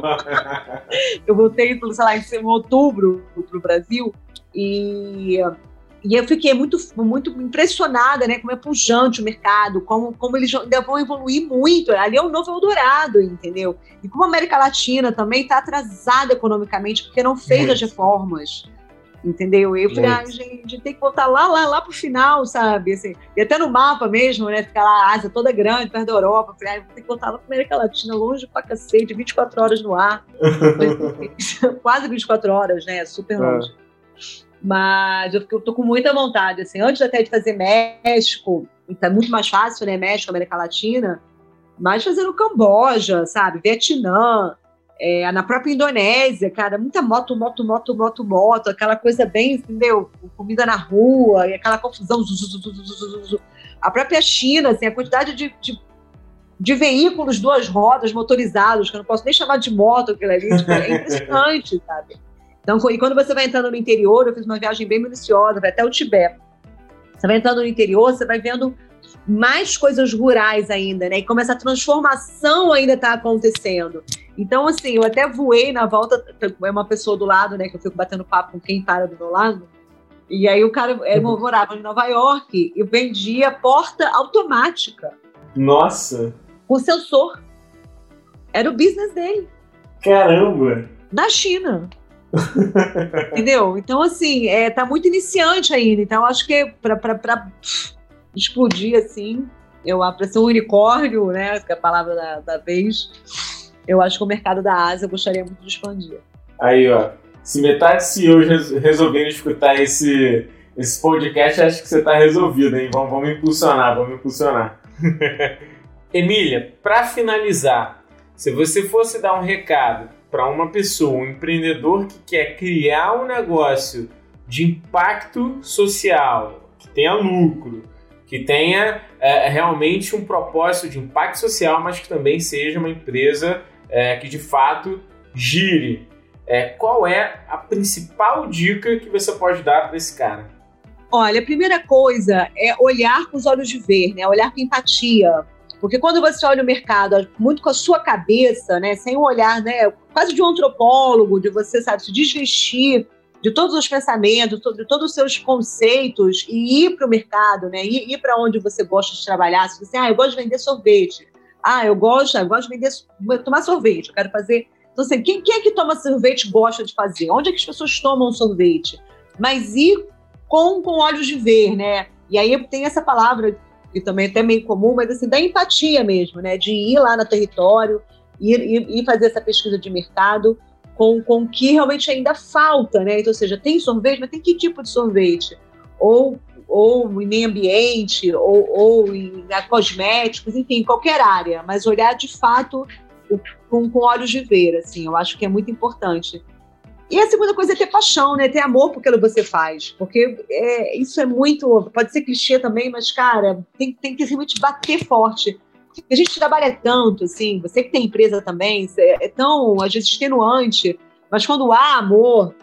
eu voltei, sei lá, em outubro para o Brasil e e eu fiquei muito, muito impressionada, né? Como é pujante o mercado, como, como eles ainda vão evoluir muito. Ali é o novo Eldorado, entendeu? E como a América Latina também está atrasada economicamente, porque não fez muito. as reformas. Entendeu? Eu falei, ah, gente, tem que voltar lá, lá, lá pro final, sabe? Assim, e até no mapa mesmo, né? Ficar lá, a Ásia toda grande, perto da Europa. Eu falei, ah, ter que voltar lá pra América Latina, longe pra cacete, 24 horas no ar. Quase 24 horas, né? Super é. longe. É. Mas eu, eu tô com muita vontade, assim, antes até de fazer México, tá muito mais fácil, né? México, América Latina, mas fazer no Camboja, sabe? Vietnã, é, na própria Indonésia, cara, muita moto, moto, moto, moto, moto, aquela coisa bem, entendeu? Comida na rua, e aquela confusão. A própria China, assim, a quantidade de, de, de, veículos duas rodas motorizados, que eu não posso nem chamar de moto aquilo ali, tipo, é impressionante, sabe? Então, e quando você vai entrando no interior, eu fiz uma viagem bem minuciosa, vai até o Tibete. Você vai entrando no interior, você vai vendo mais coisas rurais ainda, né? E como essa transformação ainda está acontecendo. Então, assim, eu até voei na volta, é uma pessoa do lado, né? Que eu fico batendo papo com quem para do meu lado. E aí o cara, ele uhum. morava em Nova York e vendia porta automática.
Nossa!
Com sensor. Era o business dele.
Caramba!
Na China. Entendeu? Então, assim, é, tá muito iniciante ainda. Então, acho que para explodir assim, eu para ser um unicórnio, né? Que é a palavra da, da vez, eu acho que o mercado da Ásia eu gostaria muito de expandir.
Aí, ó. Se metade de CEOs resolverem escutar esse, esse podcast, acho que você está resolvido, hein? Vamos, vamos impulsionar, vamos impulsionar. Emília, para finalizar, se você fosse dar um recado para uma pessoa, um empreendedor que quer criar um negócio de impacto social, que tenha lucro, que tenha é, realmente um propósito de impacto social, mas que também seja uma empresa é, que de fato gire. É, qual é a principal dica que você pode dar para esse cara?
Olha, a primeira coisa é olhar com os olhos de ver, né? olhar com empatia Porque quando você olha o mercado muito com a sua cabeça, né, sem um olhar, né, quase de um antropólogo, de você, sabe, se desvestir de todos os pensamentos, de todos os seus conceitos e ir para o mercado, né, ir, ir para onde você gosta de trabalhar. Se você, ah, eu gosto de vender sorvete. Ah, eu gosto, eu gosto de vender, tomar sorvete. Eu quero fazer. Então, assim, quem, quem é que toma sorvete gosta de fazer? Onde é que as pessoas tomam sorvete? Mas ir com, com olhos de ver, né? E aí tem essa palavra que também é até meio comum, mas assim, da empatia mesmo, né? De ir lá no território, ir, ir, ir fazer essa pesquisa de mercado com, o que realmente ainda falta, né? Então, ou seja, tem sorvete, mas tem que tipo de sorvete? Ou, ou em meio ambiente, ou, ou em né, cosméticos, enfim, qualquer área, mas olhar de fato com, com olhos de ver, assim, eu acho que é muito importante. E a segunda coisa é ter paixão, né? Ter amor por que você faz. Porque é, isso é muito. Pode ser clichê também, mas, cara, tem, tem que realmente bater forte. Porque a gente trabalha tanto, assim, você que tem empresa também, é tão, às vezes, extenuante, mas quando há amor,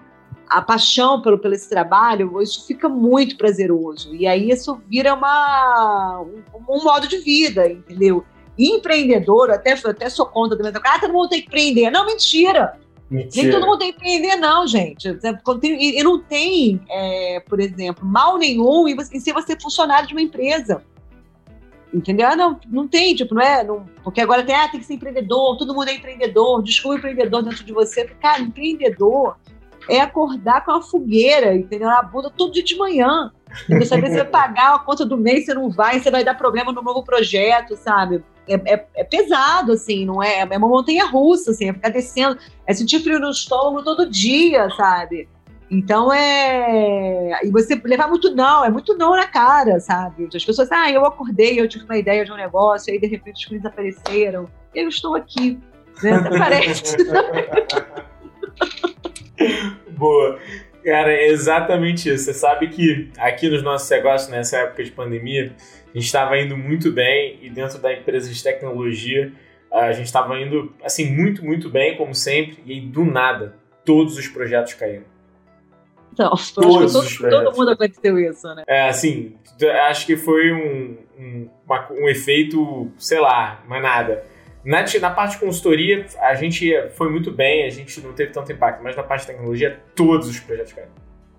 a paixão pelo, pelo esse trabalho, isso fica muito prazeroso. E aí isso vira uma, um, um modo de vida, entendeu? E empreendedor, até, até sou contra também, ah, todo mundo tem que empreender. Não, mentira! Mentira. Nem todo mundo tem que empreender, não, gente. E não tem, é, por exemplo, mal nenhum em, ser você funcionário de uma empresa. Entendeu? Ah, não, não tem, tipo, não é. Não, porque agora tem, ah, tem que ser empreendedor, todo mundo é empreendedor, desculpa o empreendedor dentro de você. Cara, empreendedor é acordar com uma fogueira, entendeu? Na bunda todo dia de manhã. Você saber se vai pagar a conta do mês, você não vai, você vai dar problema no novo projeto, sabe? É, é, é, pesado, assim, não é? É uma montanha russa, assim, é ficar descendo, é sentir frio no estômago todo dia, sabe? Então é. E você levar muito não, é muito não na cara, sabe? As pessoas, ah, eu acordei, eu tive uma ideia de um negócio, aí de repente os clientes apareceram, eu estou aqui. Né? Parece.
Boa. Cara, é exatamente isso. Você sabe que aqui nos nossos negócios, nessa época de pandemia, gente estava indo muito bem e dentro da empresa de tecnologia, a gente estava indo, assim, muito, muito bem, como sempre, e aí, do nada, todos os projetos caíram.
Então, todos todo, todo mundo aconteceu isso, né?
É, assim, acho que foi um, um, uma, um efeito, sei lá, mas nada na, na parte de consultoria, a gente foi muito bem, a gente não teve tanto impacto, mas na parte de tecnologia, todos os projetos caíram.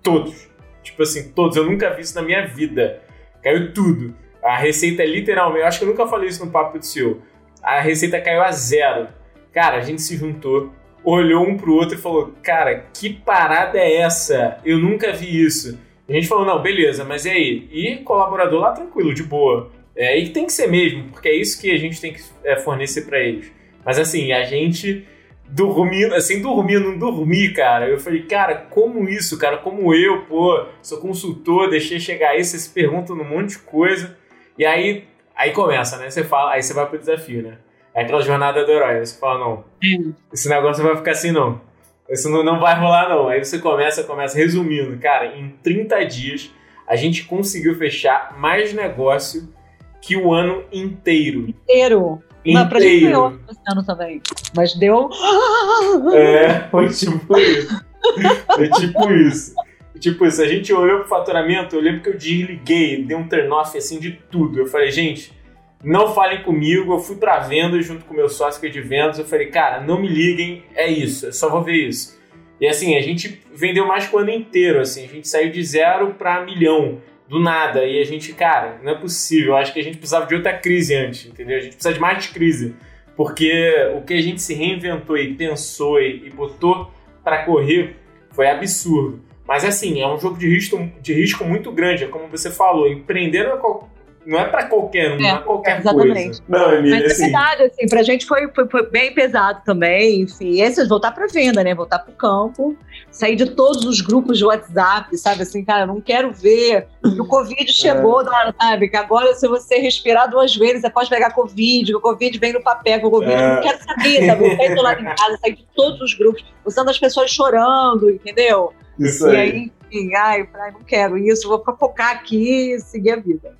Todos. Tipo assim, todos. Eu nunca vi isso na minha vida. Caiu tudo. A receita literalmente, eu acho que eu nunca falei isso no papo do CEO. A receita caiu a zero. Cara, a gente se juntou, olhou um pro outro e falou: Cara, que parada é essa? Eu nunca vi isso. A gente falou: Não, beleza, mas e aí? E colaborador lá tranquilo, de boa. É, e tem que ser mesmo, porque é isso que a gente tem que é, fornecer para eles. Mas assim, a gente dormindo, assim, dormir, não dormir, cara. Eu falei, cara, como isso, cara? Como eu, pô, sou consultor, deixei chegar aí, você se pergunta um monte de coisa. E aí, aí começa, né? Você fala, aí você vai pro desafio, né? É aquela jornada do herói. Você fala, não, esse negócio vai ficar assim, não. Isso não, não vai rolar, não. Aí você começa, começa, resumindo, cara, em 30 dias a gente conseguiu fechar mais negócio que o ano inteiro.
Inteiro. Inteiro. Mas pra gente ganhou esse ano também. Mas deu.
É, foi tipo isso. Foi tipo isso. Tipo isso, a gente olhou pro faturamento, eu lembro que eu desliguei, dei um turn-off assim de tudo. Eu falei, gente, não falem comigo, eu fui pra venda junto com meu sócio que é de vendas, eu falei, cara, não me liguem, é isso, eu só vou ver isso. E assim, a gente vendeu mais que o ano inteiro, assim, a gente saiu de zero para milhão do nada. E a gente, cara, não é possível. Eu acho que a gente precisava de outra crise antes, entendeu? A gente precisa de mais crise. Porque o que a gente se reinventou e pensou e botou para correr foi absurdo. Mas assim, é um jogo de risco, de risco muito grande. É como você falou, empreender não é para qualquer um, é, não é qualquer exatamente. coisa. Não,
Emília, Mas é assim... verdade, assim, pra gente foi, foi, foi, bem pesado também, enfim. Esse voltar pra venda, né? Voltar pro campo, sair de todos os grupos de WhatsApp, sabe? Assim, cara, não quero ver. O Covid é. chegou, é. sabe? Que agora, se você respirar duas vezes, você pode pegar Covid, o Covid vem no papel, o Covid, é. não quero saber, sabe? Eu sair lá em casa, sair de todos os grupos, usando as pessoas chorando, entendeu?
Isso e aí.
aí enfim, ai, não quero isso, vou focar aqui e seguir a vida.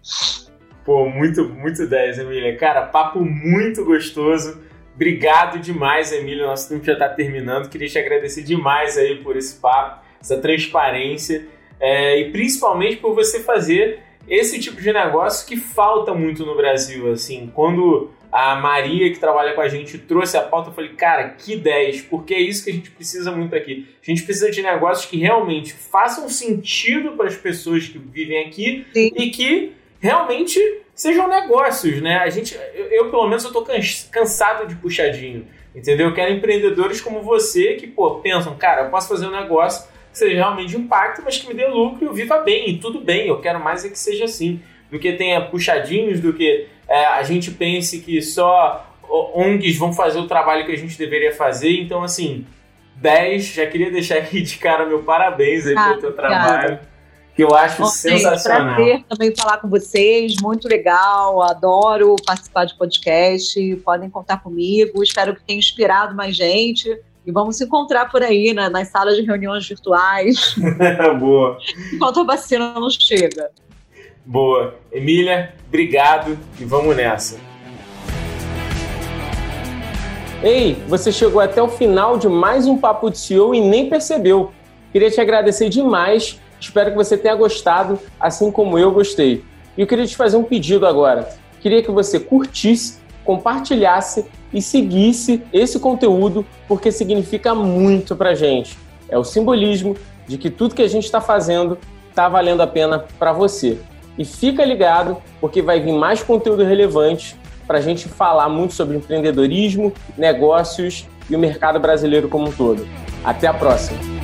Pô, muito, muito 10, Emília. Cara, papo muito gostoso. Obrigado demais, Emília. Nosso tempo já está terminando. Queria te agradecer demais aí por esse papo, essa transparência é, e principalmente por você fazer esse tipo de negócio que falta muito no Brasil, assim, quando a Maria, que trabalha com a gente, trouxe a pauta, eu falei, cara, que 10, porque é isso que a gente precisa muito aqui. A gente precisa de negócios que realmente façam sentido para as pessoas que vivem aqui Sim. e que realmente sejam negócios, né? A gente, eu, eu pelo menos, eu tô cansado de puxadinho, entendeu? Eu quero empreendedores como você que, pô, pensam, cara, eu posso fazer um negócio que seja realmente de impacto, mas que me dê lucro e eu viva bem, e tudo bem, eu quero mais é que seja assim, do que tenha puxadinhos, do que é, a gente pense que só ONGs vão fazer o trabalho que a gente deveria fazer. Então, assim, 10, já queria deixar aqui de cara meu parabéns aí ah, pelo teu trabalho. Que eu acho Bom, sensacional.
Prazer também falar com vocês, muito legal, adoro participar de podcast, podem contar comigo, espero que tenha inspirado mais gente. E vamos se encontrar por aí né, nas salas de reuniões virtuais.
Boa.
Enquanto a vacina não chega.
Boa. Emília, obrigado e vamos nessa.
Ei, você chegou até o final de mais um Papo de CEO e nem percebeu. Queria te agradecer demais. Espero que você tenha gostado, assim como eu gostei. E eu queria te fazer um pedido agora. Queria que você curtisse, compartilhasse e seguisse esse conteúdo, porque significa muito pra gente. É o simbolismo de que tudo que a gente está fazendo está valendo a pena para você. E fica ligado, porque vai vir mais conteúdo relevante para a gente falar muito sobre empreendedorismo, negócios e o mercado brasileiro como um todo. Até a próxima!